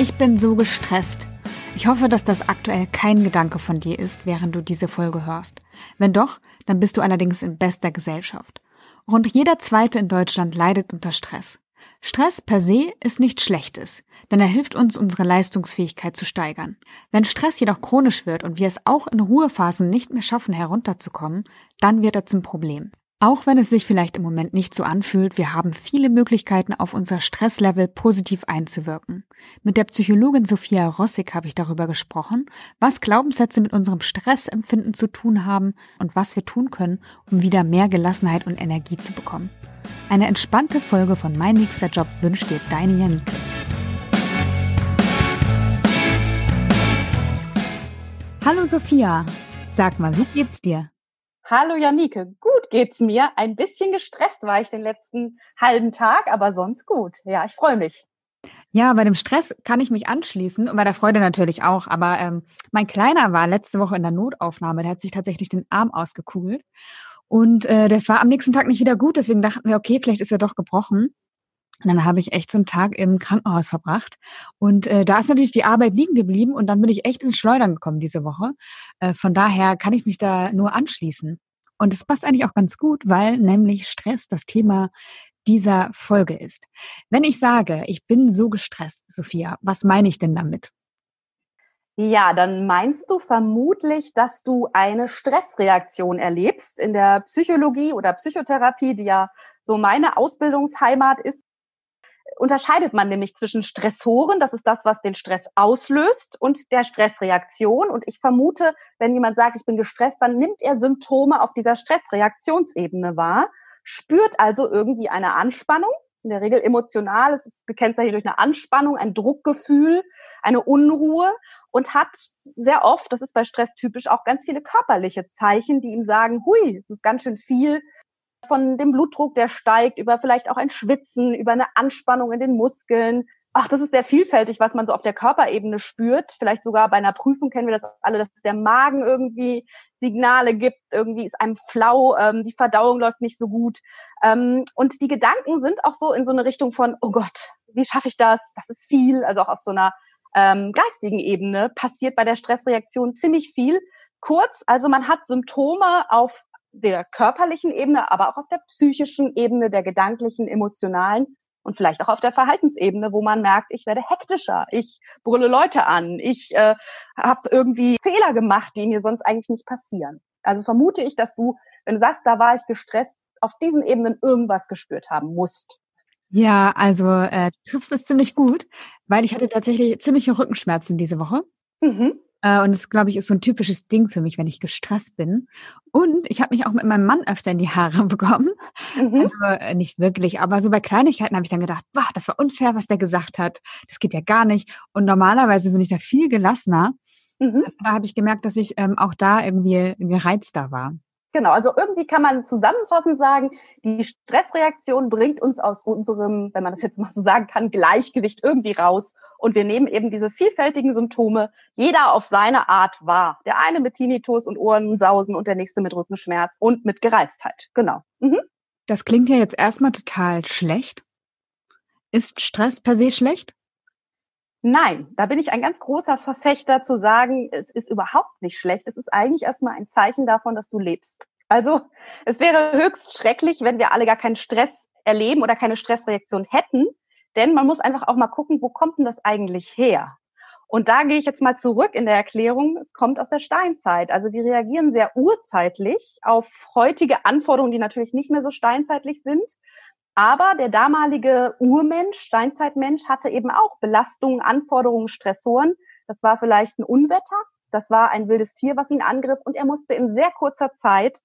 Ich bin so gestresst. Ich hoffe, dass das aktuell kein Gedanke von dir ist, während du diese Folge hörst. Wenn doch, dann bist du allerdings in bester Gesellschaft. Rund jeder Zweite in Deutschland leidet unter Stress. Stress per se ist nichts Schlechtes, denn er hilft uns, unsere Leistungsfähigkeit zu steigern. Wenn Stress jedoch chronisch wird und wir es auch in Ruhephasen nicht mehr schaffen, herunterzukommen, dann wird er zum Problem. Auch wenn es sich vielleicht im Moment nicht so anfühlt, wir haben viele Möglichkeiten, auf unser Stresslevel positiv einzuwirken. Mit der Psychologin Sophia Rossig habe ich darüber gesprochen, was Glaubenssätze mit unserem Stressempfinden zu tun haben und was wir tun können, um wieder mehr Gelassenheit und Energie zu bekommen. Eine entspannte Folge von Mein nächster Job wünscht dir deine Janike. Hallo Sophia, sag mal, wie geht's dir? Hallo Janike, gut geht's mir. Ein bisschen gestresst war ich den letzten halben Tag, aber sonst gut. Ja, ich freue mich. Ja, bei dem Stress kann ich mich anschließen und bei der Freude natürlich auch. Aber ähm, mein Kleiner war letzte Woche in der Notaufnahme, der hat sich tatsächlich den Arm ausgekugelt. Und äh, das war am nächsten Tag nicht wieder gut, deswegen dachten wir, okay, vielleicht ist er doch gebrochen. Und dann habe ich echt so einen Tag im Krankenhaus verbracht. Und äh, da ist natürlich die Arbeit liegen geblieben und dann bin ich echt ins Schleudern gekommen diese Woche. Äh, von daher kann ich mich da nur anschließen. Und es passt eigentlich auch ganz gut, weil nämlich Stress das Thema dieser Folge ist. Wenn ich sage, ich bin so gestresst, Sophia, was meine ich denn damit? Ja, dann meinst du vermutlich, dass du eine Stressreaktion erlebst. In der Psychologie oder Psychotherapie, die ja so meine Ausbildungsheimat ist, unterscheidet man nämlich zwischen Stressoren, das ist das, was den Stress auslöst, und der Stressreaktion. Und ich vermute, wenn jemand sagt, ich bin gestresst, dann nimmt er Symptome auf dieser Stressreaktionsebene wahr, spürt also irgendwie eine Anspannung, in der Regel emotional, es ist gekennzeichnet durch eine Anspannung, ein Druckgefühl, eine Unruhe und hat sehr oft, das ist bei Stress typisch, auch ganz viele körperliche Zeichen, die ihm sagen, hui, es ist ganz schön viel, von dem Blutdruck, der steigt, über vielleicht auch ein Schwitzen, über eine Anspannung in den Muskeln. Ach, das ist sehr vielfältig, was man so auf der Körperebene spürt. Vielleicht sogar bei einer Prüfung kennen wir das alle, dass der Magen irgendwie Signale gibt, irgendwie ist einem flau, ähm, die Verdauung läuft nicht so gut. Ähm, und die Gedanken sind auch so in so eine Richtung von, oh Gott, wie schaffe ich das? Das ist viel. Also auch auf so einer ähm, geistigen Ebene passiert bei der Stressreaktion ziemlich viel. Kurz, also man hat Symptome auf der körperlichen Ebene, aber auch auf der psychischen Ebene, der gedanklichen, emotionalen und vielleicht auch auf der Verhaltensebene, wo man merkt, ich werde hektischer, ich brülle Leute an, ich äh, habe irgendwie Fehler gemacht, die mir sonst eigentlich nicht passieren. Also vermute ich, dass du, wenn du sagst, da war ich gestresst, auf diesen Ebenen irgendwas gespürt haben musst. Ja, also äh, du triffst es ziemlich gut, weil ich hatte tatsächlich ziemliche Rückenschmerzen diese Woche. Mhm. Äh, und das, glaube ich, ist so ein typisches Ding für mich, wenn ich gestresst bin. Und ich habe mich auch mit meinem Mann öfter in die Haare bekommen. Mhm. Also äh, nicht wirklich, aber so bei Kleinigkeiten habe ich dann gedacht, boah, das war unfair, was der gesagt hat. Das geht ja gar nicht. Und normalerweise bin ich da viel gelassener. Mhm. Da habe ich gemerkt, dass ich ähm, auch da irgendwie gereizter war. Genau, also irgendwie kann man zusammenfassend sagen, die Stressreaktion bringt uns aus unserem, wenn man das jetzt mal so sagen kann, Gleichgewicht irgendwie raus. Und wir nehmen eben diese vielfältigen Symptome, jeder auf seine Art wahr. Der eine mit Tinnitus und Ohrensausen und der nächste mit Rückenschmerz und mit Gereiztheit. Genau. Mhm. Das klingt ja jetzt erstmal total schlecht. Ist Stress per se schlecht? Nein, da bin ich ein ganz großer Verfechter zu sagen, es ist überhaupt nicht schlecht. Es ist eigentlich erstmal ein Zeichen davon, dass du lebst. Also es wäre höchst schrecklich, wenn wir alle gar keinen Stress erleben oder keine Stressreaktion hätten. Denn man muss einfach auch mal gucken, wo kommt denn das eigentlich her? Und da gehe ich jetzt mal zurück in der Erklärung. Es kommt aus der Steinzeit. Also wir reagieren sehr urzeitlich auf heutige Anforderungen, die natürlich nicht mehr so steinzeitlich sind. Aber der damalige Urmensch, Steinzeitmensch, hatte eben auch Belastungen, Anforderungen, Stressoren. Das war vielleicht ein Unwetter, das war ein wildes Tier, was ihn angriff und er musste in sehr kurzer Zeit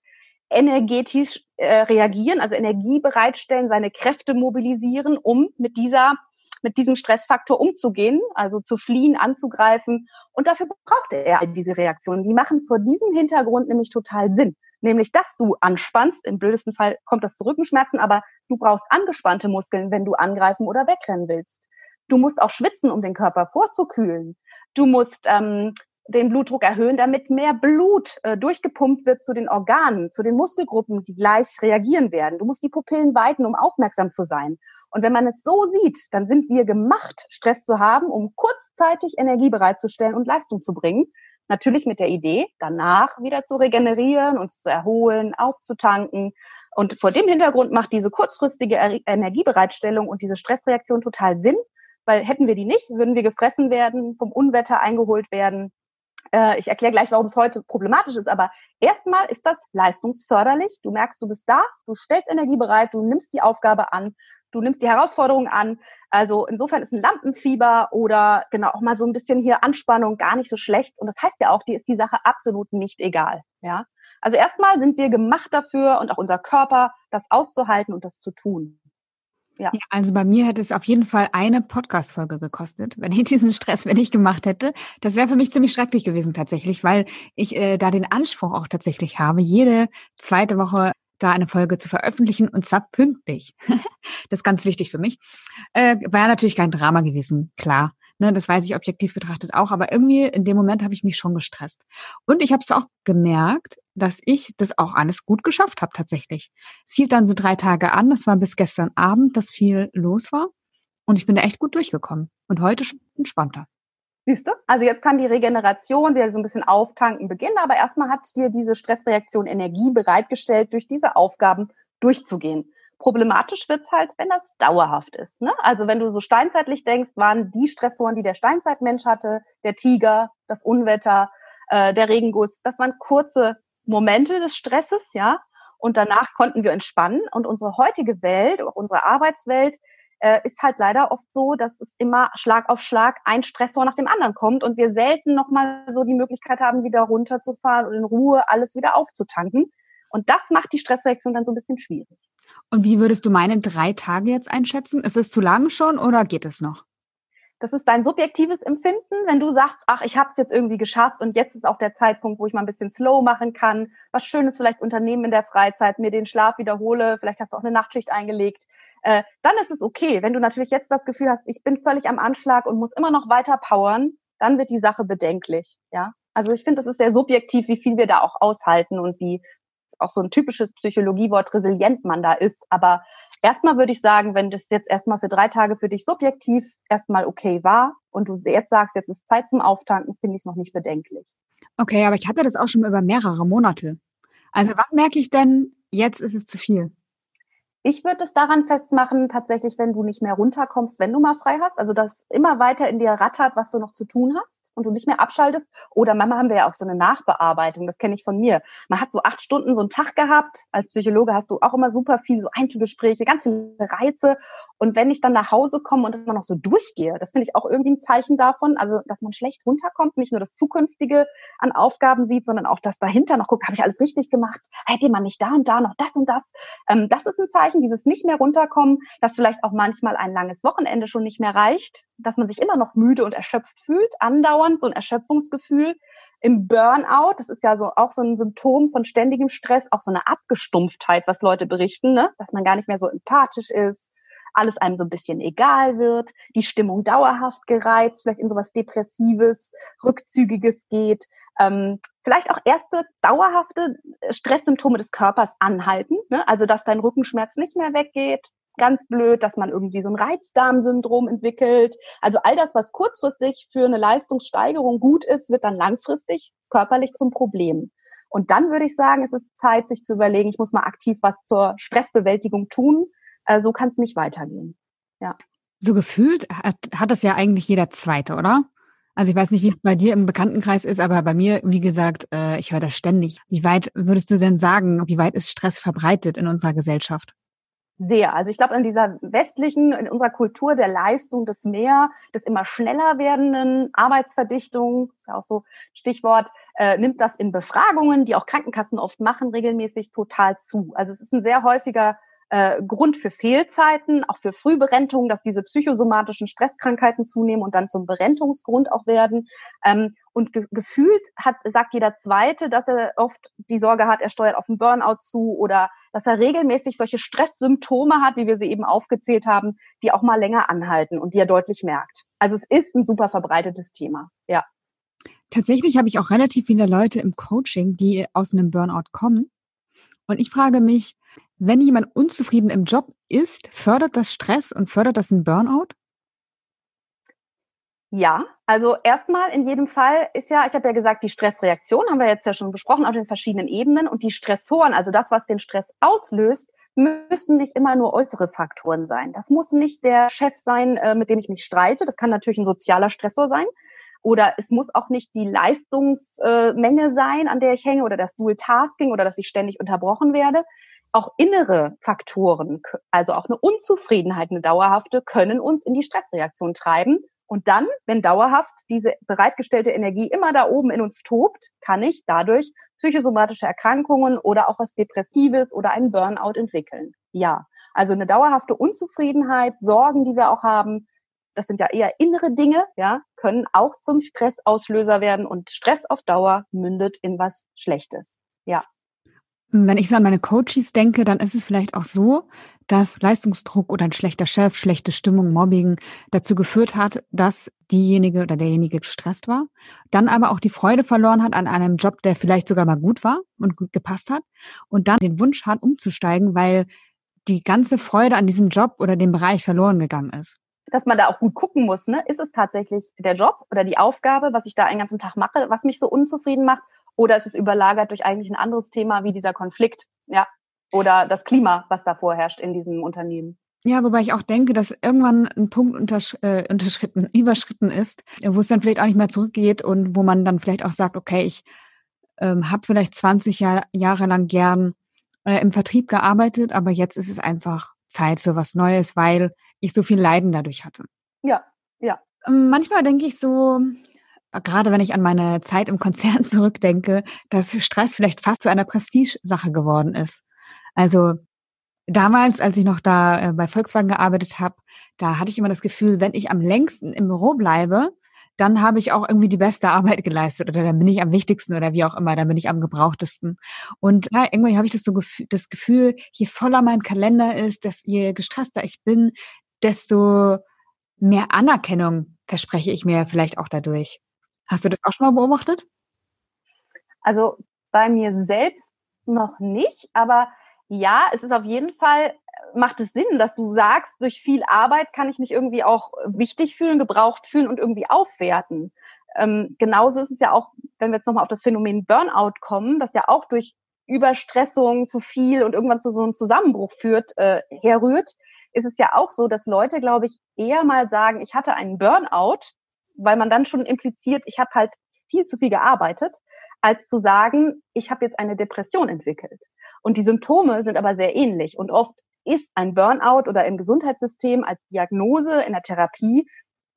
energetisch äh, reagieren, also Energie bereitstellen, seine Kräfte mobilisieren, um mit dieser mit diesem Stressfaktor umzugehen, also zu fliehen, anzugreifen. Und dafür brauchte er diese Reaktionen. Die machen vor diesem Hintergrund nämlich total Sinn nämlich dass du anspannst. Im blödesten Fall kommt das zu Rückenschmerzen, aber du brauchst angespannte Muskeln, wenn du angreifen oder wegrennen willst. Du musst auch schwitzen, um den Körper vorzukühlen. Du musst ähm, den Blutdruck erhöhen, damit mehr Blut äh, durchgepumpt wird zu den Organen, zu den Muskelgruppen, die gleich reagieren werden. Du musst die Pupillen weiten, um aufmerksam zu sein. Und wenn man es so sieht, dann sind wir gemacht, Stress zu haben, um kurzzeitig Energie bereitzustellen und Leistung zu bringen. Natürlich mit der Idee, danach wieder zu regenerieren, uns zu erholen, aufzutanken. Und vor dem Hintergrund macht diese kurzfristige Energiebereitstellung und diese Stressreaktion total Sinn, weil hätten wir die nicht, würden wir gefressen werden, vom Unwetter eingeholt werden. Äh, ich erkläre gleich, warum es heute problematisch ist, aber erstmal ist das leistungsförderlich. Du merkst, du bist da, du stellst Energie bereit, du nimmst die Aufgabe an, du nimmst die Herausforderung an. Also insofern ist ein Lampenfieber oder genau auch mal so ein bisschen hier Anspannung gar nicht so schlecht. Und das heißt ja auch, die ist die Sache absolut nicht egal. Ja. Also erstmal sind wir gemacht dafür und auch unser Körper, das auszuhalten und das zu tun. Ja. ja. Also bei mir hätte es auf jeden Fall eine Podcast-Folge gekostet, wenn ich diesen Stress wenn ich gemacht hätte. Das wäre für mich ziemlich schrecklich gewesen tatsächlich, weil ich äh, da den Anspruch auch tatsächlich habe, jede zweite Woche da eine Folge zu veröffentlichen und zwar pünktlich. das ist ganz wichtig für mich. Äh, war natürlich kein Drama gewesen, klar. Ne, das weiß ich objektiv betrachtet auch, aber irgendwie in dem Moment habe ich mich schon gestresst. Und ich habe es auch gemerkt, dass ich das auch alles gut geschafft habe tatsächlich. Es hielt dann so drei Tage an, das war bis gestern Abend, dass viel los war. Und ich bin da echt gut durchgekommen. Und heute schon entspannter. Siehst du? Also jetzt kann die Regeneration wieder so ein bisschen auftanken beginnen, aber erstmal hat dir diese Stressreaktion Energie bereitgestellt, durch diese Aufgaben durchzugehen. Problematisch wird's halt, wenn das dauerhaft ist. Ne? Also wenn du so steinzeitlich denkst, waren die Stressoren, die der Steinzeitmensch hatte, der Tiger, das Unwetter, äh, der Regenguss, das waren kurze Momente des Stresses, ja. Und danach konnten wir entspannen. Und unsere heutige Welt, auch unsere Arbeitswelt, äh, ist halt leider oft so, dass es immer Schlag auf Schlag ein Stressor nach dem anderen kommt und wir selten nochmal so die Möglichkeit haben, wieder runterzufahren und in Ruhe alles wieder aufzutanken. Und das macht die Stressreaktion dann so ein bisschen schwierig. Und wie würdest du meine drei Tage jetzt einschätzen? Ist es zu lang schon oder geht es noch? Das ist dein subjektives Empfinden, wenn du sagst, ach, ich habe es jetzt irgendwie geschafft und jetzt ist auch der Zeitpunkt, wo ich mal ein bisschen slow machen kann, was Schönes vielleicht unternehmen in der Freizeit, mir den Schlaf wiederhole, vielleicht hast du auch eine Nachtschicht eingelegt, äh, dann ist es okay. Wenn du natürlich jetzt das Gefühl hast, ich bin völlig am Anschlag und muss immer noch weiter powern, dann wird die Sache bedenklich. Ja, also ich finde, es ist sehr subjektiv, wie viel wir da auch aushalten und wie auch so ein typisches Psychologiewort resilient man da ist. Aber erstmal würde ich sagen, wenn das jetzt erstmal für drei Tage für dich subjektiv erstmal okay war und du jetzt sagst, jetzt ist Zeit zum Auftanken, finde ich es noch nicht bedenklich. Okay, aber ich hatte das auch schon über mehrere Monate. Also wann merke ich denn, jetzt ist es zu viel? Ich würde es daran festmachen, tatsächlich, wenn du nicht mehr runterkommst, wenn du mal frei hast, also das immer weiter in dir rattert, was du noch zu tun hast und du nicht mehr abschaltest. Oder manchmal haben wir ja auch so eine Nachbearbeitung, das kenne ich von mir. Man hat so acht Stunden so einen Tag gehabt. Als Psychologe hast du auch immer super viel so Einzelgespräche, ganz viele Reize. Und wenn ich dann nach Hause komme und das immer noch so durchgehe, das finde ich auch irgendwie ein Zeichen davon, also dass man schlecht runterkommt, nicht nur das Zukünftige an Aufgaben sieht, sondern auch das dahinter noch guckt, habe ich alles richtig gemacht? Hätte man nicht da und da noch das und das? Ähm, das ist ein Zeichen Anführungszeichen, dieses nicht mehr runterkommen, dass vielleicht auch manchmal ein langes Wochenende schon nicht mehr reicht, dass man sich immer noch müde und erschöpft fühlt, andauernd so ein Erschöpfungsgefühl. Im Burnout, das ist ja so auch so ein Symptom von ständigem Stress, auch so eine Abgestumpftheit, was Leute berichten, ne? dass man gar nicht mehr so empathisch ist, alles einem so ein bisschen egal wird, die Stimmung dauerhaft gereizt, vielleicht in sowas Depressives, Rückzügiges geht, ähm, vielleicht auch erste dauerhafte Stresssymptome des Körpers anhalten, ne? also dass dein Rückenschmerz nicht mehr weggeht, ganz blöd, dass man irgendwie so ein Reizdarmsyndrom entwickelt. Also all das, was kurzfristig für eine Leistungssteigerung gut ist, wird dann langfristig körperlich zum Problem. Und dann würde ich sagen, es ist Zeit, sich zu überlegen, ich muss mal aktiv was zur Stressbewältigung tun. Äh, so kann es nicht weitergehen. Ja. So gefühlt hat, hat das ja eigentlich jeder Zweite, oder? Also ich weiß nicht, wie es bei dir im Bekanntenkreis ist, aber bei mir, wie gesagt, äh, ich höre das ständig. Wie weit würdest du denn sagen, wie weit ist Stress verbreitet in unserer Gesellschaft? Sehr. Also ich glaube, in dieser westlichen, in unserer Kultur der Leistung des mehr, des immer schneller werdenden Arbeitsverdichtung, ist ja auch so Stichwort, äh, nimmt das in Befragungen, die auch Krankenkassen oft machen, regelmäßig total zu. Also es ist ein sehr häufiger äh, Grund für Fehlzeiten, auch für Frühberentungen, dass diese psychosomatischen Stresskrankheiten zunehmen und dann zum Berentungsgrund auch werden. Ähm, und ge gefühlt hat, sagt jeder Zweite, dass er oft die Sorge hat, er steuert auf einen Burnout zu oder dass er regelmäßig solche Stresssymptome hat, wie wir sie eben aufgezählt haben, die auch mal länger anhalten und die er deutlich merkt. Also es ist ein super verbreitetes Thema, ja. Tatsächlich habe ich auch relativ viele Leute im Coaching, die aus einem Burnout kommen Und ich frage mich, wenn jemand unzufrieden im Job ist, fördert das Stress und fördert das einen Burnout? Ja, also erstmal in jedem Fall ist ja, ich habe ja gesagt, die Stressreaktion haben wir jetzt ja schon besprochen auf den verschiedenen Ebenen und die Stressoren, also das, was den Stress auslöst, müssen nicht immer nur äußere Faktoren sein. Das muss nicht der Chef sein, äh, mit dem ich mich streite. Das kann natürlich ein sozialer Stressor sein. Oder es muss auch nicht die Leistungsmenge sein, an der ich hänge, oder das Dual Tasking oder dass ich ständig unterbrochen werde. Auch innere Faktoren, also auch eine Unzufriedenheit, eine dauerhafte, können uns in die Stressreaktion treiben. Und dann, wenn dauerhaft diese bereitgestellte Energie immer da oben in uns tobt, kann ich dadurch psychosomatische Erkrankungen oder auch was Depressives oder einen Burnout entwickeln. Ja, also eine dauerhafte Unzufriedenheit, Sorgen, die wir auch haben, das sind ja eher innere Dinge, ja, können auch zum Stressauslöser werden und Stress auf Dauer mündet in was Schlechtes. Ja. Wenn ich so an meine Coaches denke, dann ist es vielleicht auch so, dass Leistungsdruck oder ein schlechter Chef, schlechte Stimmung, Mobbing dazu geführt hat, dass diejenige oder derjenige gestresst war, dann aber auch die Freude verloren hat an einem Job, der vielleicht sogar mal gut war und gut gepasst hat und dann den Wunsch hat, umzusteigen, weil die ganze Freude an diesem Job oder dem Bereich verloren gegangen ist. Dass man da auch gut gucken muss, ne? Ist es tatsächlich der Job oder die Aufgabe, was ich da einen ganzen Tag mache, was mich so unzufrieden macht? Oder ist es überlagert durch eigentlich ein anderes Thema wie dieser Konflikt? Ja, oder das Klima, was da vorherrscht in diesem Unternehmen. Ja, wobei ich auch denke, dass irgendwann ein Punkt untersch äh, unterschritten, überschritten ist, wo es dann vielleicht auch nicht mehr zurückgeht und wo man dann vielleicht auch sagt, okay, ich ähm, habe vielleicht 20 Jahr, Jahre lang gern äh, im Vertrieb gearbeitet, aber jetzt ist es einfach Zeit für was Neues, weil ich so viel Leiden dadurch hatte. Ja, ja. Ähm, manchmal denke ich so, gerade wenn ich an meine Zeit im Konzern zurückdenke, dass Stress vielleicht fast zu einer Prestigesache geworden ist. Also damals, als ich noch da äh, bei Volkswagen gearbeitet habe, da hatte ich immer das Gefühl, wenn ich am längsten im Büro bleibe, dann habe ich auch irgendwie die beste Arbeit geleistet oder dann bin ich am wichtigsten oder wie auch immer, dann bin ich am gebrauchtesten. Und ja, irgendwie habe ich das so das Gefühl, je voller mein Kalender ist, dass je gestresster ich bin, desto mehr Anerkennung verspreche ich mir vielleicht auch dadurch. Hast du das auch schon mal beobachtet? Also bei mir selbst noch nicht, aber ja, es ist auf jeden Fall, macht es Sinn, dass du sagst, durch viel Arbeit kann ich mich irgendwie auch wichtig fühlen, gebraucht fühlen und irgendwie aufwerten. Ähm, genauso ist es ja auch, wenn wir jetzt nochmal auf das Phänomen Burnout kommen, das ja auch durch Überstressung zu viel und irgendwann zu so einem Zusammenbruch führt, äh, herrührt, ist es ja auch so, dass Leute, glaube ich, eher mal sagen, ich hatte einen Burnout, weil man dann schon impliziert, ich habe halt viel zu viel gearbeitet, als zu sagen, ich habe jetzt eine Depression entwickelt. Und die Symptome sind aber sehr ähnlich. Und oft ist ein Burnout oder im Gesundheitssystem als Diagnose in der Therapie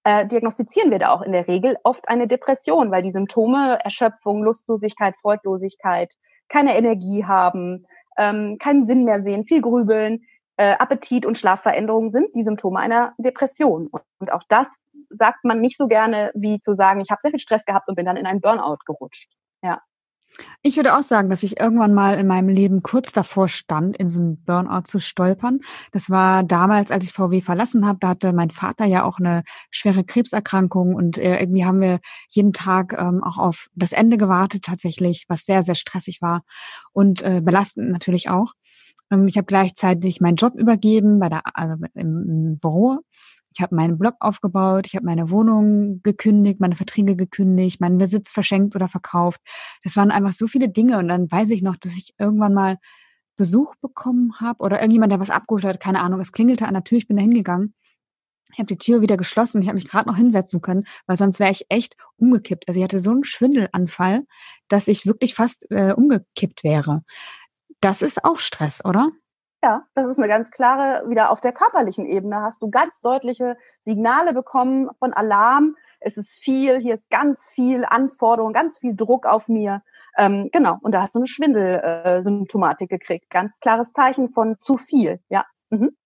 äh, diagnostizieren wir da auch in der Regel oft eine Depression, weil die Symptome Erschöpfung, Lustlosigkeit, Freudlosigkeit, keine Energie haben, ähm, keinen Sinn mehr sehen, viel grübeln, äh, Appetit und Schlafveränderungen sind die Symptome einer Depression. Und, und auch das sagt man nicht so gerne, wie zu sagen, ich habe sehr viel Stress gehabt und bin dann in einen Burnout gerutscht. Ja. Ich würde auch sagen, dass ich irgendwann mal in meinem Leben kurz davor stand, in so einen Burnout zu stolpern. Das war damals, als ich VW verlassen habe. Da hatte mein Vater ja auch eine schwere Krebserkrankung und äh, irgendwie haben wir jeden Tag ähm, auch auf das Ende gewartet tatsächlich, was sehr, sehr stressig war und äh, belastend natürlich auch. Ähm, ich habe gleichzeitig meinen Job übergeben bei der, also im, im Büro ich habe meinen Blog aufgebaut, ich habe meine Wohnung gekündigt, meine Verträge gekündigt, meinen Besitz verschenkt oder verkauft. Das waren einfach so viele Dinge. Und dann weiß ich noch, dass ich irgendwann mal Besuch bekommen habe oder irgendjemand, der was abgeholt hat, keine Ahnung. Es klingelte an der Tür, ich bin da hingegangen. Ich habe die Tür wieder geschlossen und ich habe mich gerade noch hinsetzen können, weil sonst wäre ich echt umgekippt. Also ich hatte so einen Schwindelanfall, dass ich wirklich fast äh, umgekippt wäre. Das ist auch Stress, oder? Ja, das ist eine ganz klare, wieder auf der körperlichen Ebene hast du ganz deutliche Signale bekommen von Alarm. Es ist viel, hier ist ganz viel Anforderung, ganz viel Druck auf mir. Ähm, genau, und da hast du eine Schwindelsymptomatik gekriegt. Ganz klares Zeichen von zu viel, ja. Mhm.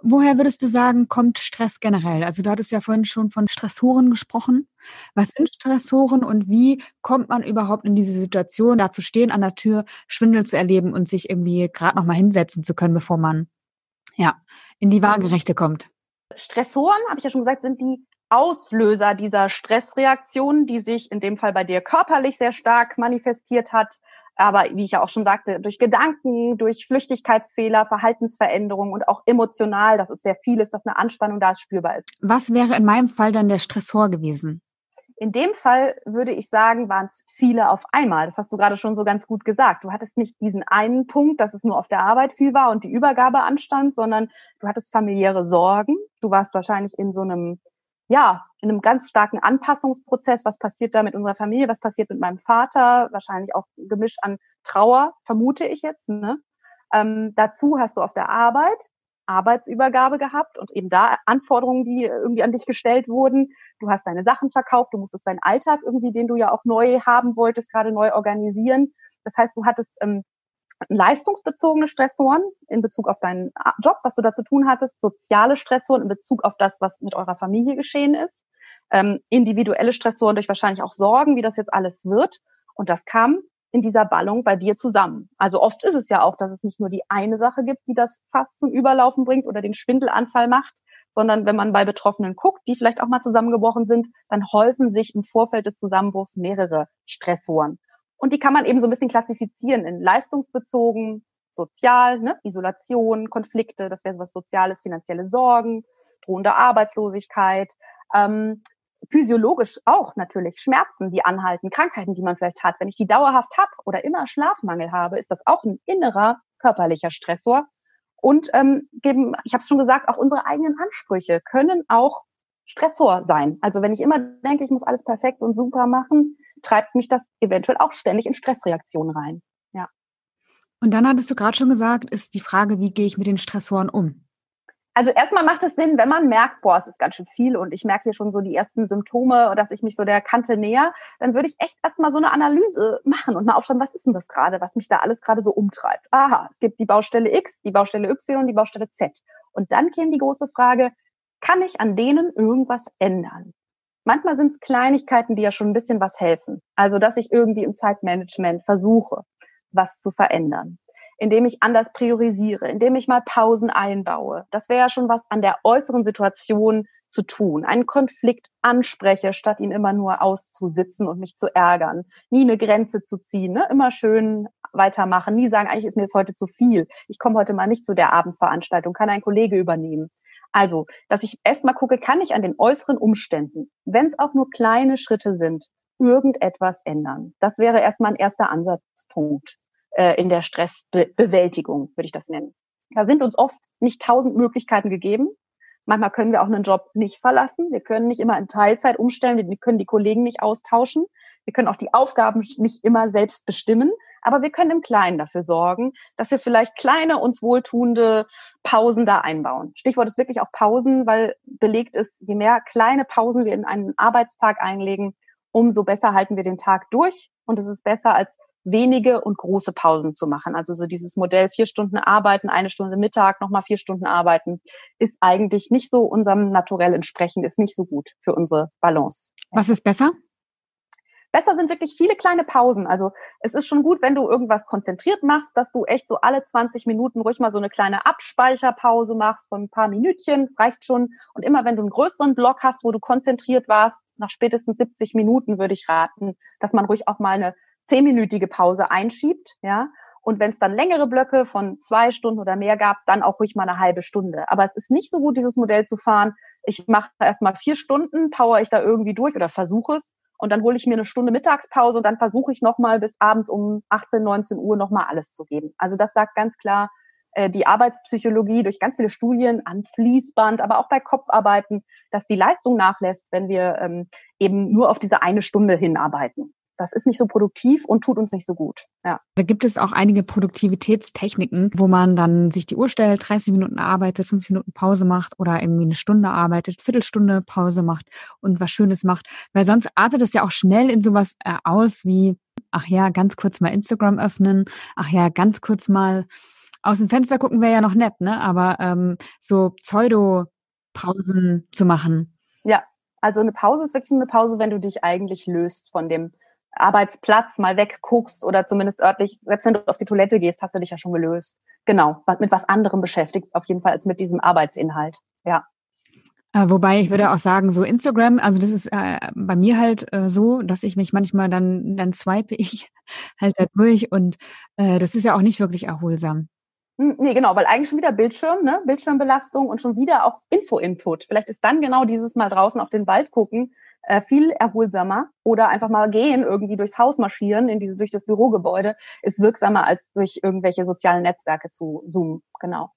Woher würdest du sagen, kommt Stress generell? Also du hattest ja vorhin schon von Stressoren gesprochen. Was sind Stressoren und wie kommt man überhaupt in diese Situation, da zu stehen an der Tür, Schwindel zu erleben und sich irgendwie gerade noch mal hinsetzen zu können, bevor man ja in die Waagerechte kommt? Stressoren, habe ich ja schon gesagt, sind die Auslöser dieser Stressreaktion, die sich in dem Fall bei dir körperlich sehr stark manifestiert hat, aber wie ich ja auch schon sagte, durch Gedanken, durch Flüchtigkeitsfehler, Verhaltensveränderungen und auch emotional, das ist sehr vieles, dass eine Anspannung da ist, spürbar ist. Was wäre in meinem Fall dann der Stressor gewesen? In dem Fall würde ich sagen, waren es viele auf einmal. Das hast du gerade schon so ganz gut gesagt. Du hattest nicht diesen einen Punkt, dass es nur auf der Arbeit viel war und die Übergabe anstand, sondern du hattest familiäre Sorgen. Du warst wahrscheinlich in so einem ja, in einem ganz starken Anpassungsprozess. Was passiert da mit unserer Familie? Was passiert mit meinem Vater? Wahrscheinlich auch Gemisch an Trauer, vermute ich jetzt. Ne? Ähm, dazu hast du auf der Arbeit Arbeitsübergabe gehabt und eben da Anforderungen, die irgendwie an dich gestellt wurden. Du hast deine Sachen verkauft, du musstest deinen Alltag irgendwie, den du ja auch neu haben wolltest, gerade neu organisieren. Das heißt, du hattest ähm, leistungsbezogene Stressoren in Bezug auf deinen Job, was du da zu tun hattest, soziale Stressoren in Bezug auf das, was mit eurer Familie geschehen ist, ähm, individuelle Stressoren durch wahrscheinlich auch Sorgen, wie das jetzt alles wird. Und das kam in dieser Ballung bei dir zusammen. Also oft ist es ja auch, dass es nicht nur die eine Sache gibt, die das fast zum Überlaufen bringt oder den Schwindelanfall macht, sondern wenn man bei Betroffenen guckt, die vielleicht auch mal zusammengebrochen sind, dann häufen sich im Vorfeld des Zusammenbruchs mehrere Stressoren. Und die kann man eben so ein bisschen klassifizieren in leistungsbezogen, sozial, ne? Isolation, Konflikte, das wäre so was Soziales, finanzielle Sorgen, drohende Arbeitslosigkeit, ähm, physiologisch auch natürlich Schmerzen, die anhalten, Krankheiten, die man vielleicht hat. Wenn ich die dauerhaft habe oder immer Schlafmangel habe, ist das auch ein innerer körperlicher Stressor. Und ähm, geben, ich habe es schon gesagt, auch unsere eigenen Ansprüche können auch Stressor sein. Also wenn ich immer denke, ich muss alles perfekt und super machen, treibt mich das eventuell auch ständig in Stressreaktionen rein. Ja. Und dann hattest du gerade schon gesagt, ist die Frage, wie gehe ich mit den Stressoren um? Also erstmal macht es Sinn, wenn man merkt, boah, es ist ganz schön viel und ich merke hier schon so die ersten Symptome, dass ich mich so der Kante näher, dann würde ich echt erstmal so eine Analyse machen und mal aufschauen, was ist denn das gerade, was mich da alles gerade so umtreibt. Aha, es gibt die Baustelle X, die Baustelle Y und die Baustelle Z. Und dann käme die große Frage, kann ich an denen irgendwas ändern? Manchmal sind es Kleinigkeiten, die ja schon ein bisschen was helfen. Also, dass ich irgendwie im Zeitmanagement versuche, was zu verändern, indem ich anders priorisiere, indem ich mal Pausen einbaue. Das wäre ja schon was an der äußeren Situation zu tun. Einen Konflikt anspreche, statt ihn immer nur auszusitzen und mich zu ärgern. Nie eine Grenze zu ziehen, ne? immer schön weitermachen. Nie sagen, eigentlich ist mir das heute zu viel. Ich komme heute mal nicht zu der Abendveranstaltung, kann ein Kollege übernehmen. Also, dass ich erstmal gucke, kann ich an den äußeren Umständen, wenn es auch nur kleine Schritte sind, irgendetwas ändern. Das wäre erstmal ein erster Ansatzpunkt äh, in der Stressbewältigung, würde ich das nennen. Da sind uns oft nicht tausend Möglichkeiten gegeben. Manchmal können wir auch einen Job nicht verlassen. Wir können nicht immer in Teilzeit umstellen. Wir können die Kollegen nicht austauschen. Wir können auch die Aufgaben nicht immer selbst bestimmen. Aber wir können im Kleinen dafür sorgen, dass wir vielleicht kleine, uns wohltuende Pausen da einbauen. Stichwort ist wirklich auch Pausen, weil belegt ist, je mehr kleine Pausen wir in einen Arbeitstag einlegen, umso besser halten wir den Tag durch. Und es ist besser als wenige und große Pausen zu machen. Also so dieses Modell vier Stunden arbeiten, eine Stunde Mittag, nochmal vier Stunden arbeiten, ist eigentlich nicht so unserem Naturell entsprechend, ist nicht so gut für unsere Balance. Was ist besser? Besser sind wirklich viele kleine Pausen. Also es ist schon gut, wenn du irgendwas konzentriert machst, dass du echt so alle 20 Minuten ruhig mal so eine kleine Abspeicherpause machst von ein paar Minütchen. Das reicht schon. Und immer wenn du einen größeren Block hast, wo du konzentriert warst, nach spätestens 70 Minuten würde ich raten, dass man ruhig auch mal eine zehnminütige Pause einschiebt, ja. Und wenn es dann längere Blöcke von zwei Stunden oder mehr gab, dann auch ruhig mal eine halbe Stunde. Aber es ist nicht so gut, dieses Modell zu fahren. Ich mache erst mal vier Stunden, power ich da irgendwie durch oder versuche es und dann hole ich mir eine Stunde Mittagspause und dann versuche ich nochmal bis abends um 18, 19 Uhr nochmal alles zu geben. Also das sagt ganz klar äh, die Arbeitspsychologie durch ganz viele Studien an Fließband, aber auch bei Kopfarbeiten, dass die Leistung nachlässt, wenn wir ähm, eben nur auf diese eine Stunde hinarbeiten das ist nicht so produktiv und tut uns nicht so gut. Ja. Da gibt es auch einige Produktivitätstechniken, wo man dann sich die Uhr stellt, 30 Minuten arbeitet, 5 Minuten Pause macht oder irgendwie eine Stunde arbeitet, Viertelstunde Pause macht und was Schönes macht. Weil sonst artet es ja auch schnell in sowas äh, aus wie, ach ja, ganz kurz mal Instagram öffnen, ach ja, ganz kurz mal aus dem Fenster gucken wäre ja noch nett, ne? Aber ähm, so Pseudo-Pausen zu machen. Ja, also eine Pause ist wirklich eine Pause, wenn du dich eigentlich löst von dem Arbeitsplatz mal wegguckst oder zumindest örtlich, selbst wenn du auf die Toilette gehst, hast du dich ja schon gelöst. Genau, mit was anderem beschäftigt, auf jeden Fall als mit diesem Arbeitsinhalt. Ja. Äh, wobei ich würde auch sagen, so Instagram, also das ist äh, bei mir halt äh, so, dass ich mich manchmal dann, dann swipe ich halt da durch und äh, das ist ja auch nicht wirklich erholsam. Hm, nee, genau, weil eigentlich schon wieder Bildschirm, ne? Bildschirmbelastung und schon wieder auch Info-Input. Vielleicht ist dann genau dieses Mal draußen auf den Wald gucken äh, viel erholsamer oder einfach mal gehen, irgendwie durchs Haus marschieren, in diese, durch das Bürogebäude, ist wirksamer als durch irgendwelche sozialen Netzwerke zu zoomen. Genau.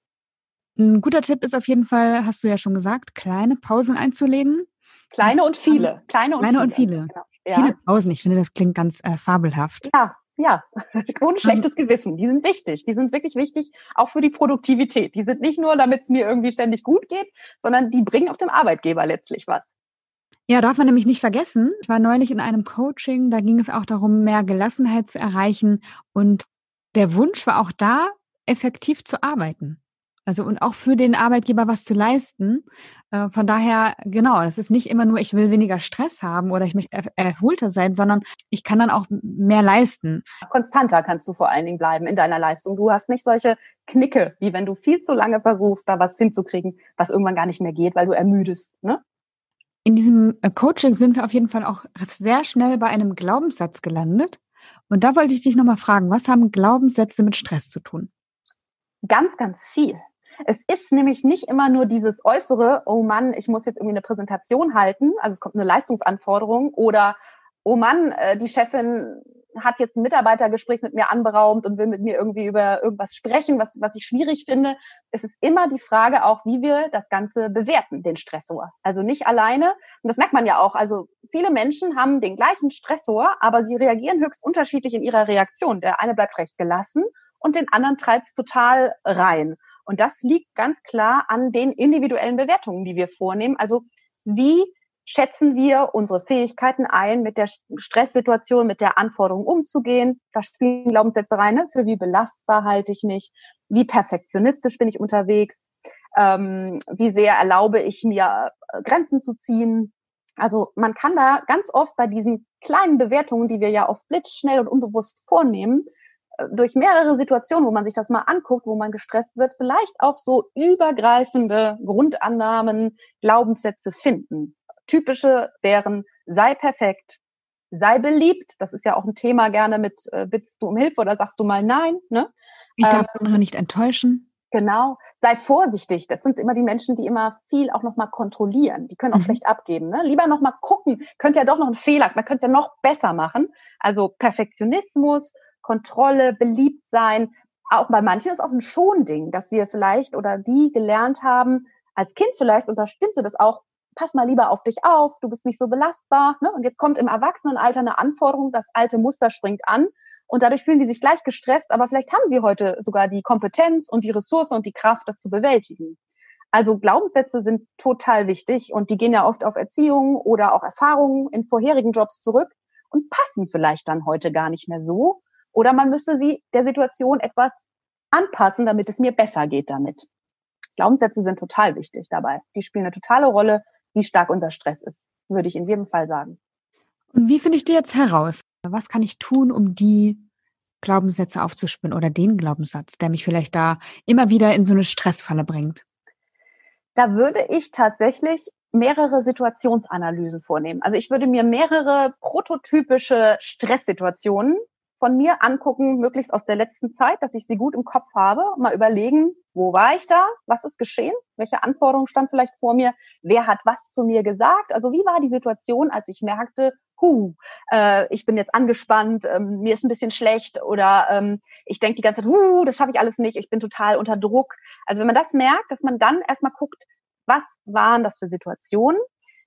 Ein guter Tipp ist auf jeden Fall, hast du ja schon gesagt, kleine Pausen einzulegen. Kleine und viele. Kleine und Kleine viele. Und viele. Genau. Ja. viele Pausen. Ich finde, das klingt ganz äh, fabelhaft. Ja, ja, ohne schlechtes Gewissen. Die sind wichtig. Die sind wirklich wichtig, auch für die Produktivität. Die sind nicht nur, damit es mir irgendwie ständig gut geht, sondern die bringen auch dem Arbeitgeber letztlich was. Ja, darf man nämlich nicht vergessen. Ich war neulich in einem Coaching, da ging es auch darum, mehr Gelassenheit zu erreichen. Und der Wunsch war auch da, effektiv zu arbeiten. Also und auch für den Arbeitgeber was zu leisten. Äh, von daher, genau, das ist nicht immer nur, ich will weniger Stress haben oder ich möchte erholter sein, sondern ich kann dann auch mehr leisten. Konstanter kannst du vor allen Dingen bleiben in deiner Leistung. Du hast nicht solche Knicke, wie wenn du viel zu lange versuchst, da was hinzukriegen, was irgendwann gar nicht mehr geht, weil du ermüdest. Ne? In diesem äh, Coaching sind wir auf jeden Fall auch sehr schnell bei einem Glaubenssatz gelandet. Und da wollte ich dich nochmal fragen, was haben Glaubenssätze mit Stress zu tun? Ganz, ganz viel. Es ist nämlich nicht immer nur dieses äußere, oh Mann, ich muss jetzt irgendwie eine Präsentation halten, also es kommt eine Leistungsanforderung oder oh Mann, äh, die Chefin hat jetzt ein Mitarbeitergespräch mit mir anberaumt und will mit mir irgendwie über irgendwas sprechen, was, was ich schwierig finde. Es ist immer die Frage auch, wie wir das Ganze bewerten, den Stressor. Also nicht alleine. Und das merkt man ja auch. Also viele Menschen haben den gleichen Stressor, aber sie reagieren höchst unterschiedlich in ihrer Reaktion. Der eine bleibt recht gelassen und den anderen treibt es total rein. Und das liegt ganz klar an den individuellen Bewertungen, die wir vornehmen. Also wie schätzen wir unsere Fähigkeiten ein, mit der Stresssituation, mit der Anforderung umzugehen. Da spielen Glaubenssätze rein, ne? für wie belastbar halte ich mich, wie perfektionistisch bin ich unterwegs, ähm, wie sehr erlaube ich mir äh, Grenzen zu ziehen. Also man kann da ganz oft bei diesen kleinen Bewertungen, die wir ja oft blitzschnell und unbewusst vornehmen, durch mehrere Situationen, wo man sich das mal anguckt, wo man gestresst wird, vielleicht auch so übergreifende Grundannahmen, Glaubenssätze finden. Typische wären, sei perfekt, sei beliebt. Das ist ja auch ein Thema gerne mit, äh, bittst du um Hilfe oder sagst du mal nein. Ne? Ich darf ähm, andere nicht enttäuschen. Genau. Sei vorsichtig. Das sind immer die Menschen, die immer viel auch nochmal kontrollieren. Die können auch mhm. schlecht abgeben. Ne? Lieber nochmal gucken. Könnte ja doch noch ein Fehler. Man könnte es ja noch besser machen. Also Perfektionismus, Kontrolle, beliebt sein. Auch bei manchen ist auch ein Schonding, dass wir vielleicht oder die gelernt haben, als Kind vielleicht, und da stimmte das auch, pass mal lieber auf dich auf, du bist nicht so belastbar. Ne? Und jetzt kommt im Erwachsenenalter eine Anforderung, das alte Muster springt an. Und dadurch fühlen die sich gleich gestresst, aber vielleicht haben sie heute sogar die Kompetenz und die Ressourcen und die Kraft, das zu bewältigen. Also Glaubenssätze sind total wichtig und die gehen ja oft auf Erziehung oder auch Erfahrungen in vorherigen Jobs zurück und passen vielleicht dann heute gar nicht mehr so. Oder man müsste sie der Situation etwas anpassen, damit es mir besser geht damit. Glaubenssätze sind total wichtig dabei. Die spielen eine totale Rolle, wie stark unser Stress ist, würde ich in jedem Fall sagen. Und wie finde ich die jetzt heraus? Was kann ich tun, um die Glaubenssätze aufzuspüren oder den Glaubenssatz, der mich vielleicht da immer wieder in so eine Stressfalle bringt? Da würde ich tatsächlich mehrere Situationsanalysen vornehmen. Also ich würde mir mehrere prototypische Stresssituationen von mir angucken, möglichst aus der letzten Zeit, dass ich sie gut im Kopf habe, mal überlegen, wo war ich da, was ist geschehen, welche Anforderungen stand vielleicht vor mir, wer hat was zu mir gesagt, also wie war die Situation, als ich merkte, hu, äh, ich bin jetzt angespannt, ähm, mir ist ein bisschen schlecht oder ähm, ich denke die ganze Zeit, hu, das schaffe ich alles nicht, ich bin total unter Druck. Also wenn man das merkt, dass man dann erstmal guckt, was waren das für Situationen,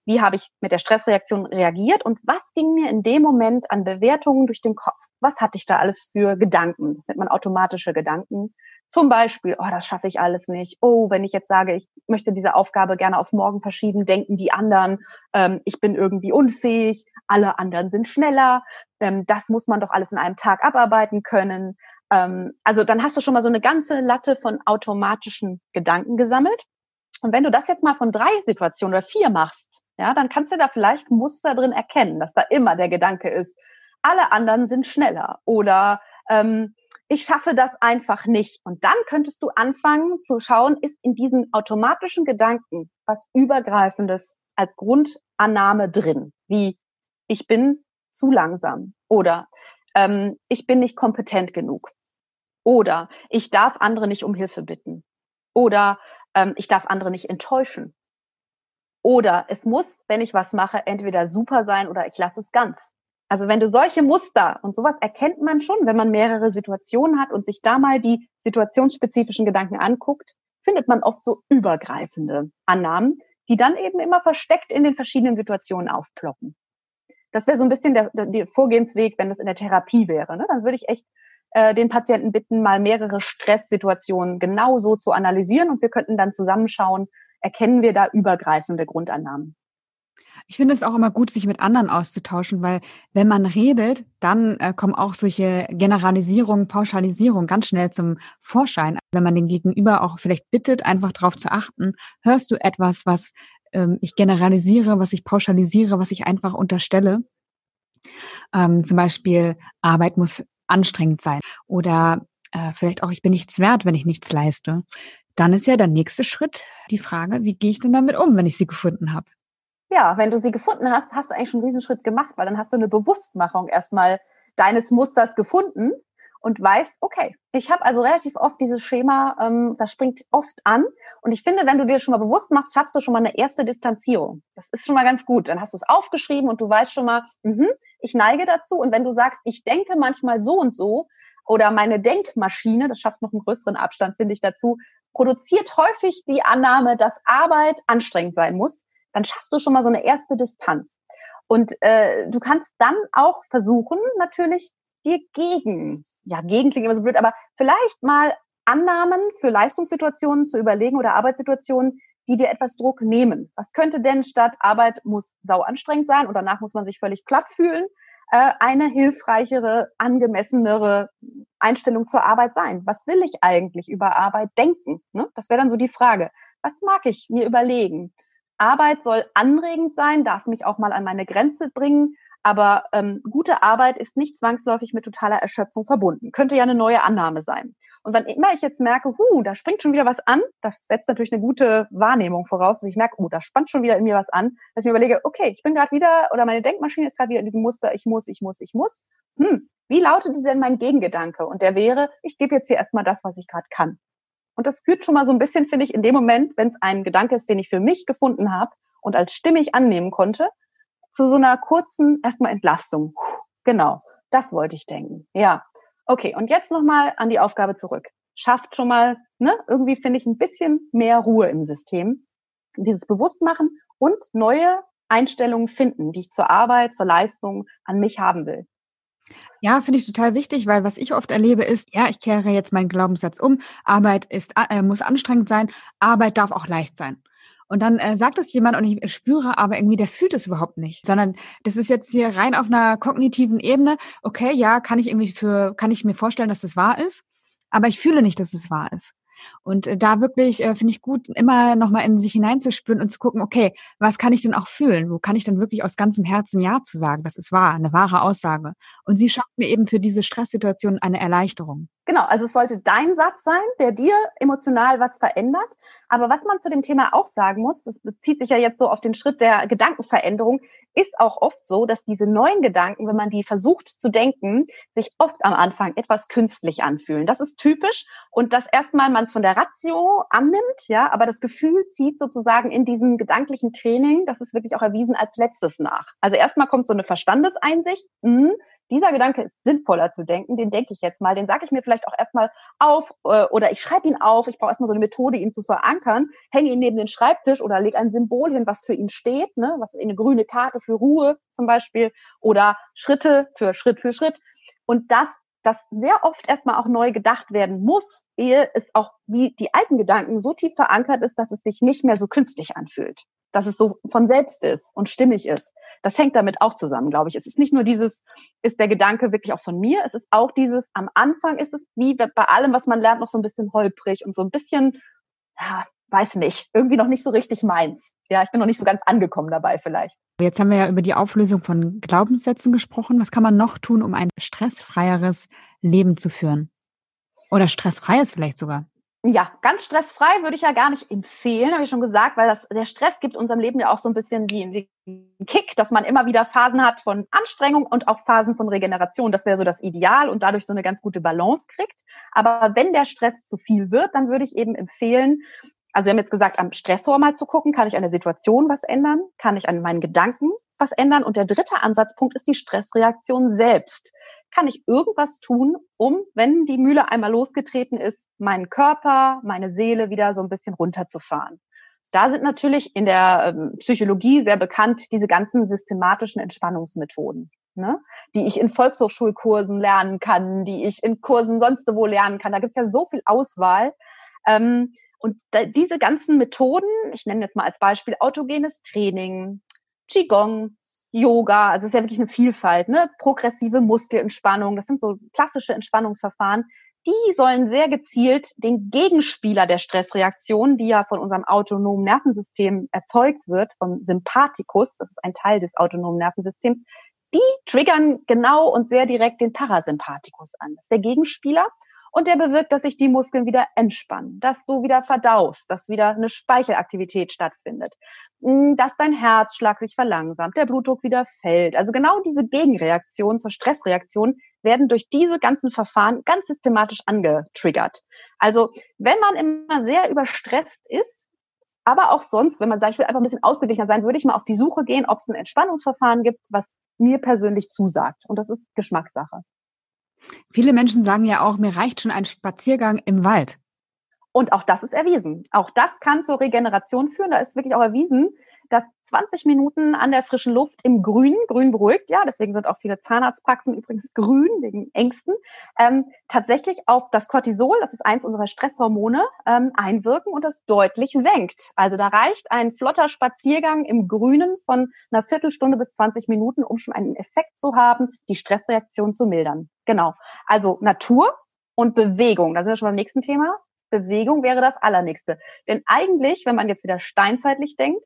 wie habe ich mit der Stressreaktion reagiert und was ging mir in dem Moment an Bewertungen durch den Kopf? Was hatte ich da alles für Gedanken? Das nennt man automatische Gedanken. Zum Beispiel, oh, das schaffe ich alles nicht. Oh, wenn ich jetzt sage, ich möchte diese Aufgabe gerne auf morgen verschieben, denken die anderen, ähm, ich bin irgendwie unfähig, alle anderen sind schneller. Ähm, das muss man doch alles in einem Tag abarbeiten können. Ähm, also dann hast du schon mal so eine ganze Latte von automatischen Gedanken gesammelt. Und wenn du das jetzt mal von drei Situationen oder vier machst, ja, dann kannst du da vielleicht Muster drin erkennen, dass da immer der Gedanke ist, alle anderen sind schneller oder ähm, ich schaffe das einfach nicht. Und dann könntest du anfangen zu schauen, ist in diesen automatischen Gedanken was Übergreifendes als Grundannahme drin, wie ich bin zu langsam oder ähm, ich bin nicht kompetent genug oder ich darf andere nicht um Hilfe bitten oder ähm, ich darf andere nicht enttäuschen oder es muss, wenn ich was mache, entweder super sein oder ich lasse es ganz. Also wenn du solche Muster und sowas erkennt man schon, wenn man mehrere Situationen hat und sich da mal die situationsspezifischen Gedanken anguckt, findet man oft so übergreifende Annahmen, die dann eben immer versteckt in den verschiedenen Situationen aufploppen. Das wäre so ein bisschen der, der Vorgehensweg, wenn das in der Therapie wäre. Ne? Dann würde ich echt äh, den Patienten bitten, mal mehrere Stresssituationen genau zu analysieren und wir könnten dann zusammenschauen, erkennen wir da übergreifende Grundannahmen. Ich finde es auch immer gut, sich mit anderen auszutauschen, weil wenn man redet, dann äh, kommen auch solche Generalisierungen, Pauschalisierungen ganz schnell zum Vorschein. Wenn man den Gegenüber auch vielleicht bittet, einfach darauf zu achten, hörst du etwas, was ähm, ich generalisiere, was ich pauschalisiere, was ich einfach unterstelle. Ähm, zum Beispiel, Arbeit muss anstrengend sein oder äh, vielleicht auch, ich bin nichts wert, wenn ich nichts leiste. Dann ist ja der nächste Schritt die Frage, wie gehe ich denn damit um, wenn ich sie gefunden habe? ja, wenn du sie gefunden hast, hast du eigentlich schon einen Riesenschritt gemacht, weil dann hast du eine Bewusstmachung erstmal deines Musters gefunden und weißt, okay, ich habe also relativ oft dieses Schema, ähm, das springt oft an. Und ich finde, wenn du dir schon mal bewusst machst, schaffst du schon mal eine erste Distanzierung. Das ist schon mal ganz gut. Dann hast du es aufgeschrieben und du weißt schon mal, mh, ich neige dazu. Und wenn du sagst, ich denke manchmal so und so, oder meine Denkmaschine, das schafft noch einen größeren Abstand, finde ich dazu, produziert häufig die Annahme, dass Arbeit anstrengend sein muss dann schaffst du schon mal so eine erste Distanz. Und äh, du kannst dann auch versuchen, natürlich dir gegen, ja, gegen klingt immer so blöd, aber vielleicht mal Annahmen für Leistungssituationen zu überlegen oder Arbeitssituationen, die dir etwas Druck nehmen. Was könnte denn statt Arbeit muss sau anstrengend sein und danach muss man sich völlig platt fühlen, äh, eine hilfreichere, angemessenere Einstellung zur Arbeit sein? Was will ich eigentlich über Arbeit denken? Ne? Das wäre dann so die Frage. Was mag ich mir überlegen? Arbeit soll anregend sein, darf mich auch mal an meine Grenze bringen, aber ähm, gute Arbeit ist nicht zwangsläufig mit totaler Erschöpfung verbunden. Könnte ja eine neue Annahme sein. Und wann immer ich jetzt merke, huh, da springt schon wieder was an, das setzt natürlich eine gute Wahrnehmung voraus, dass ich merke, oh, da spannt schon wieder in mir was an, dass ich mir überlege, okay, ich bin gerade wieder, oder meine Denkmaschine ist gerade wieder in diesem Muster, ich muss, ich muss, ich muss. Hm, wie lautete denn mein Gegengedanke? Und der wäre, ich gebe jetzt hier erstmal das, was ich gerade kann. Und das führt schon mal so ein bisschen, finde ich, in dem Moment, wenn es ein Gedanke ist, den ich für mich gefunden habe und als stimmig annehmen konnte, zu so einer kurzen erstmal Entlastung. Genau, das wollte ich denken. Ja, okay. Und jetzt nochmal an die Aufgabe zurück. Schafft schon mal, ne, irgendwie finde ich ein bisschen mehr Ruhe im System. Dieses Bewusstmachen und neue Einstellungen finden, die ich zur Arbeit, zur Leistung an mich haben will. Ja, finde ich total wichtig, weil was ich oft erlebe ist, ja, ich kehre jetzt meinen Glaubenssatz um, Arbeit ist, äh, muss anstrengend sein, Arbeit darf auch leicht sein. Und dann äh, sagt es jemand und ich spüre aber irgendwie, der fühlt es überhaupt nicht, sondern das ist jetzt hier rein auf einer kognitiven Ebene. Okay, ja, kann ich irgendwie für, kann ich mir vorstellen, dass das wahr ist, aber ich fühle nicht, dass es wahr ist. Und äh, da wirklich äh, finde ich gut, immer nochmal in sich hineinzuspüren und zu gucken, okay, was kann ich denn auch fühlen? Wo kann ich denn wirklich aus ganzem Herzen Ja zu sagen? Das ist wahr, eine wahre Aussage. Und sie schafft mir eben für diese Stresssituation eine Erleichterung. Genau, also es sollte dein Satz sein, der dir emotional was verändert. Aber was man zu dem Thema auch sagen muss, das bezieht sich ja jetzt so auf den Schritt der Gedankenveränderung, ist auch oft so, dass diese neuen Gedanken, wenn man die versucht zu denken, sich oft am Anfang etwas künstlich anfühlen. Das ist typisch und dass erstmal man es von der Ratio annimmt, ja, aber das Gefühl zieht sozusagen in diesem gedanklichen Training, das ist wirklich auch erwiesen als letztes nach. Also erstmal kommt so eine Verstandeseinsicht, mh, dieser Gedanke ist sinnvoller zu denken, den denke ich jetzt mal, den sage ich mir vielleicht auch erstmal auf äh, oder ich schreibe ihn auf, ich brauche erstmal so eine Methode, ihn zu verankern, hänge ihn neben den Schreibtisch oder lege ein Symbol hin, was für ihn steht, ne, was eine grüne Karte für Ruhe zum Beispiel oder Schritte für Schritt für Schritt. Und das das sehr oft erstmal auch neu gedacht werden muss, ehe es auch wie die alten Gedanken so tief verankert ist, dass es sich nicht mehr so künstlich anfühlt, dass es so von selbst ist und stimmig ist. Das hängt damit auch zusammen, glaube ich. Es ist nicht nur dieses, ist der Gedanke wirklich auch von mir, es ist auch dieses, am Anfang ist es wie bei allem, was man lernt, noch so ein bisschen holprig und so ein bisschen, ja, weiß nicht, irgendwie noch nicht so richtig meins. Ja, ich bin noch nicht so ganz angekommen dabei vielleicht. Jetzt haben wir ja über die Auflösung von Glaubenssätzen gesprochen. Was kann man noch tun, um ein stressfreieres Leben zu führen? Oder stressfreies vielleicht sogar? Ja, ganz stressfrei würde ich ja gar nicht empfehlen, habe ich schon gesagt, weil das, der Stress gibt unserem Leben ja auch so ein bisschen ein Kick, dass man immer wieder Phasen hat von Anstrengung und auch Phasen von Regeneration. Das wäre so das Ideal und dadurch so eine ganz gute Balance kriegt. Aber wenn der Stress zu viel wird, dann würde ich eben empfehlen, also wir haben jetzt gesagt, am Stressor mal zu gucken, kann ich an der Situation was ändern? Kann ich an meinen Gedanken was ändern? Und der dritte Ansatzpunkt ist die Stressreaktion selbst. Kann ich irgendwas tun, um, wenn die Mühle einmal losgetreten ist, meinen Körper, meine Seele wieder so ein bisschen runterzufahren? Da sind natürlich in der ähm, Psychologie sehr bekannt diese ganzen systematischen Entspannungsmethoden, ne? die ich in Volkshochschulkursen lernen kann, die ich in Kursen sonst wo lernen kann. Da gibt es ja so viel Auswahl. Ähm, und diese ganzen Methoden, ich nenne jetzt mal als Beispiel autogenes Training, Qigong, Yoga, also es ist ja wirklich eine Vielfalt, ne? progressive Muskelentspannung, das sind so klassische Entspannungsverfahren, die sollen sehr gezielt den Gegenspieler der Stressreaktion, die ja von unserem autonomen Nervensystem erzeugt wird, vom Sympathikus, das ist ein Teil des autonomen Nervensystems, die triggern genau und sehr direkt den Parasympathikus an. Das ist der Gegenspieler. Und der bewirkt, dass sich die Muskeln wieder entspannen, dass du wieder verdaust, dass wieder eine Speichelaktivität stattfindet, mm, dass dein Herzschlag sich verlangsamt, der Blutdruck wieder fällt. Also genau diese Gegenreaktionen zur Stressreaktion werden durch diese ganzen Verfahren ganz systematisch angetriggert. Also wenn man immer sehr überstresst ist, aber auch sonst, wenn man sagt, ich will einfach ein bisschen ausgeglichener sein, würde ich mal auf die Suche gehen, ob es ein Entspannungsverfahren gibt, was mir persönlich zusagt. Und das ist Geschmackssache. Viele Menschen sagen ja auch, mir reicht schon ein Spaziergang im Wald. Und auch das ist erwiesen. Auch das kann zur Regeneration führen. Da ist wirklich auch erwiesen, dass 20 Minuten an der frischen Luft im Grün, Grün beruhigt, ja, deswegen sind auch viele Zahnarztpraxen übrigens grün, wegen Ängsten, ähm, tatsächlich auf das Cortisol, das ist eins unserer Stresshormone, ähm, einwirken und das deutlich senkt. Also da reicht ein flotter Spaziergang im Grünen von einer Viertelstunde bis 20 Minuten, um schon einen Effekt zu haben, die Stressreaktion zu mildern. Genau. Also Natur und Bewegung, da sind wir schon beim nächsten Thema. Bewegung wäre das Allernächste. Denn eigentlich, wenn man jetzt wieder steinzeitlich denkt,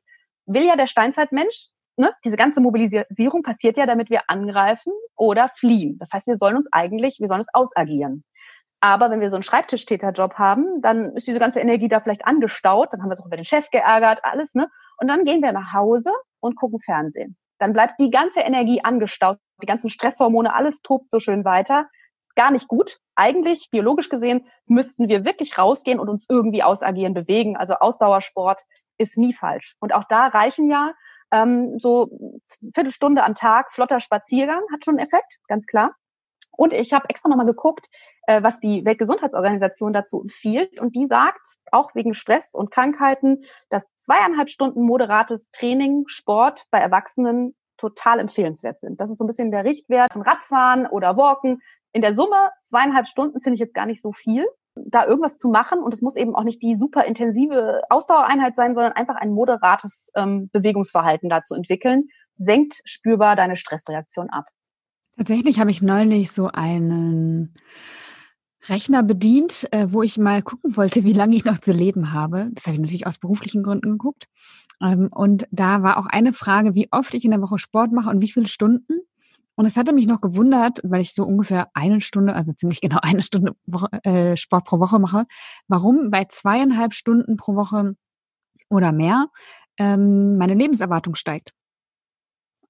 will ja der Steinzeitmensch, ne, diese ganze Mobilisierung passiert ja, damit wir angreifen oder fliehen. Das heißt, wir sollen uns eigentlich, wir sollen uns ausagieren. Aber wenn wir so einen Schreibtischtäterjob haben, dann ist diese ganze Energie da vielleicht angestaut, dann haben wir uns auch über den Chef geärgert, alles, ne? Und dann gehen wir nach Hause und gucken Fernsehen. Dann bleibt die ganze Energie angestaut, die ganzen Stresshormone, alles tobt so schön weiter. Gar nicht gut. Eigentlich, biologisch gesehen, müssten wir wirklich rausgehen und uns irgendwie ausagieren, bewegen. Also Ausdauersport ist nie falsch. Und auch da reichen ja ähm, so Viertelstunde am Tag flotter Spaziergang, hat schon einen Effekt, ganz klar. Und ich habe extra nochmal geguckt, äh, was die Weltgesundheitsorganisation dazu empfiehlt. Und die sagt, auch wegen Stress und Krankheiten, dass zweieinhalb Stunden moderates Training, Sport bei Erwachsenen total empfehlenswert sind. Das ist so ein bisschen der Richtwert von Radfahren oder Walken. In der Summe zweieinhalb Stunden finde ich jetzt gar nicht so viel da irgendwas zu machen und es muss eben auch nicht die super intensive Ausdauereinheit sein, sondern einfach ein moderates ähm, Bewegungsverhalten dazu entwickeln, senkt spürbar deine Stressreaktion ab. Tatsächlich habe ich neulich so einen Rechner bedient, äh, wo ich mal gucken wollte, wie lange ich noch zu leben habe. Das habe ich natürlich aus beruflichen Gründen geguckt. Ähm, und da war auch eine Frage, wie oft ich in der Woche Sport mache und wie viele Stunden. Und es hatte mich noch gewundert, weil ich so ungefähr eine Stunde, also ziemlich genau eine Stunde äh, Sport pro Woche mache, warum bei zweieinhalb Stunden pro Woche oder mehr ähm, meine Lebenserwartung steigt.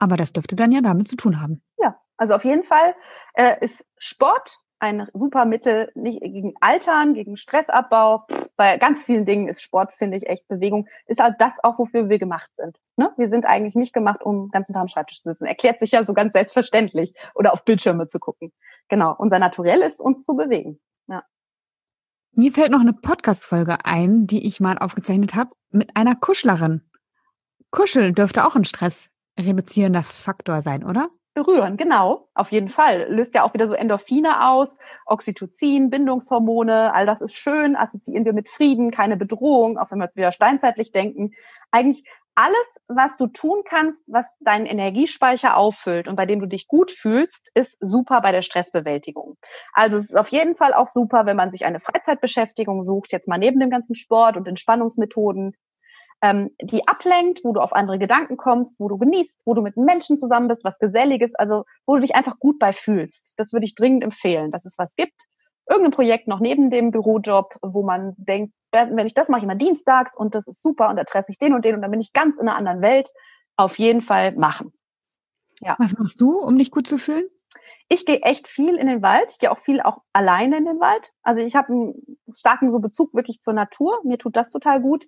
Aber das dürfte dann ja damit zu tun haben. Ja, also auf jeden Fall äh, ist Sport ein super Mittel nicht gegen Altern, gegen Stressabbau. bei ganz vielen Dingen ist Sport, finde ich, echt Bewegung. Ist halt das auch, wofür wir gemacht sind. Ne? Wir sind eigentlich nicht gemacht, um den ganzen Tag am Schreibtisch zu sitzen. Erklärt sich ja so ganz selbstverständlich. Oder auf Bildschirme zu gucken. Genau. Unser Naturell ist, uns zu bewegen. Ja. Mir fällt noch eine Podcast-Folge ein, die ich mal aufgezeichnet habe, mit einer Kuschlerin. Kuscheln dürfte auch ein stressreduzierender Faktor sein, oder? Berühren, genau, auf jeden Fall. Löst ja auch wieder so Endorphine aus, Oxytocin, Bindungshormone, all das ist schön, assoziieren wir mit Frieden, keine Bedrohung, auch wenn wir jetzt wieder steinzeitlich denken. Eigentlich alles, was du tun kannst, was deinen Energiespeicher auffüllt und bei dem du dich gut fühlst, ist super bei der Stressbewältigung. Also es ist auf jeden Fall auch super, wenn man sich eine Freizeitbeschäftigung sucht, jetzt mal neben dem ganzen Sport und Entspannungsmethoden, ähm, die ablenkt, wo du auf andere Gedanken kommst, wo du genießt, wo du mit Menschen zusammen bist, was Geselliges, also wo du dich einfach gut bei fühlst. Das würde ich dringend empfehlen, dass es was gibt. Irgendein Projekt noch neben dem Bürojob, wo man denkt, wenn ich das mache, ich immer dienstags und das ist super und da treffe ich den und den und dann bin ich ganz in einer anderen Welt. Auf jeden Fall machen. Ja. Was machst du, um dich gut zu fühlen? Ich gehe echt viel in den Wald. Ich gehe auch viel auch alleine in den Wald. Also ich habe einen starken so Bezug wirklich zur Natur. Mir tut das total gut.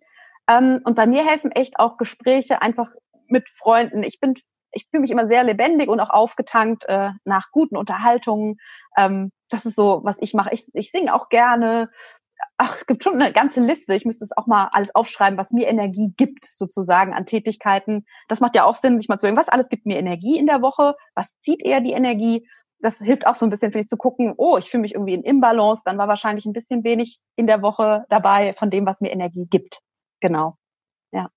Ähm, und bei mir helfen echt auch Gespräche einfach mit Freunden. Ich bin, ich fühle mich immer sehr lebendig und auch aufgetankt äh, nach guten Unterhaltungen. Ähm, das ist so, was ich mache. Ich, ich singe auch gerne. Ach, es gibt schon eine ganze Liste. Ich müsste es auch mal alles aufschreiben, was mir Energie gibt, sozusagen an Tätigkeiten. Das macht ja auch Sinn, sich mal zu überlegen, was alles gibt mir Energie in der Woche, was zieht eher die Energie. Das hilft auch so ein bisschen, finde ich, zu gucken, oh, ich fühle mich irgendwie in Imbalance, dann war wahrscheinlich ein bisschen wenig in der Woche dabei von dem, was mir Energie gibt. Genau. Ja.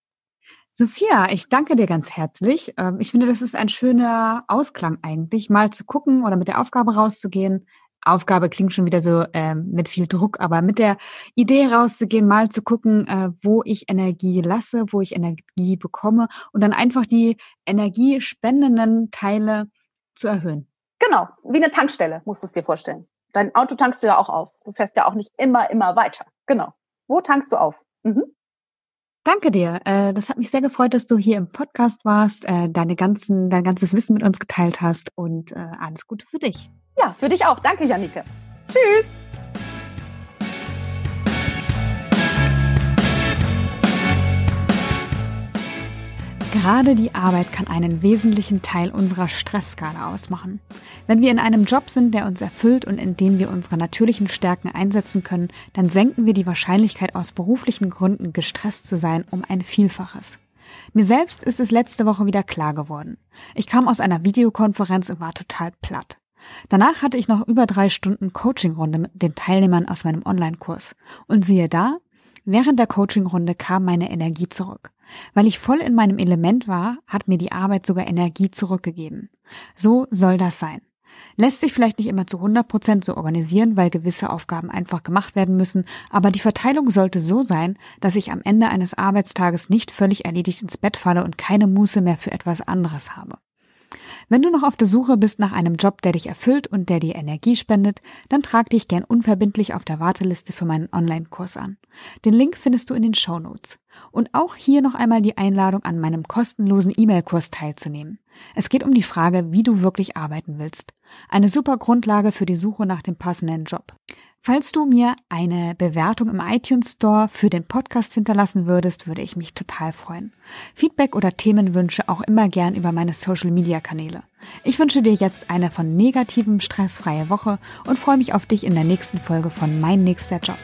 Sophia, ich danke dir ganz herzlich. Ähm, ich finde, das ist ein schöner Ausklang eigentlich, mal zu gucken oder mit der Aufgabe rauszugehen. Aufgabe klingt schon wieder so ähm, mit viel Druck, aber mit der Idee rauszugehen, mal zu gucken, äh, wo ich Energie lasse, wo ich Energie bekomme und dann einfach die energiespendenden Teile zu erhöhen. Genau, wie eine Tankstelle, musst du es dir vorstellen. Dein Auto tankst du ja auch auf. Du fährst ja auch nicht immer, immer weiter. Genau. Wo tankst du auf? Mhm. Danke dir. Äh, das hat mich sehr gefreut, dass du hier im Podcast warst, äh, deine ganzen, dein ganzes Wissen mit uns geteilt hast und äh, alles Gute für dich. Ja, für dich auch. Danke, Janike. Tschüss. Gerade die Arbeit kann einen wesentlichen Teil unserer Stressskala ausmachen. Wenn wir in einem Job sind, der uns erfüllt und in dem wir unsere natürlichen Stärken einsetzen können, dann senken wir die Wahrscheinlichkeit, aus beruflichen Gründen gestresst zu sein, um ein Vielfaches. Mir selbst ist es letzte Woche wieder klar geworden. Ich kam aus einer Videokonferenz und war total platt. Danach hatte ich noch über drei Stunden Coachingrunde mit den Teilnehmern aus meinem Online-Kurs. Und siehe da, während der Coachingrunde kam meine Energie zurück. Weil ich voll in meinem Element war, hat mir die Arbeit sogar Energie zurückgegeben. So soll das sein. Lässt sich vielleicht nicht immer zu 100 Prozent so organisieren, weil gewisse Aufgaben einfach gemacht werden müssen, aber die Verteilung sollte so sein, dass ich am Ende eines Arbeitstages nicht völlig erledigt ins Bett falle und keine Muße mehr für etwas anderes habe. Wenn du noch auf der Suche bist nach einem Job, der dich erfüllt und der dir Energie spendet, dann trag dich gern unverbindlich auf der Warteliste für meinen Online-Kurs an. Den Link findest du in den Show Notes. Und auch hier noch einmal die Einladung an meinem kostenlosen E-Mail-Kurs teilzunehmen. Es geht um die Frage, wie du wirklich arbeiten willst. Eine super Grundlage für die Suche nach dem passenden Job. Falls du mir eine Bewertung im iTunes Store für den Podcast hinterlassen würdest, würde ich mich total freuen. Feedback oder Themenwünsche auch immer gern über meine Social Media Kanäle. Ich wünsche dir jetzt eine von negativem stressfreie Woche und freue mich auf dich in der nächsten Folge von Mein nächster Job.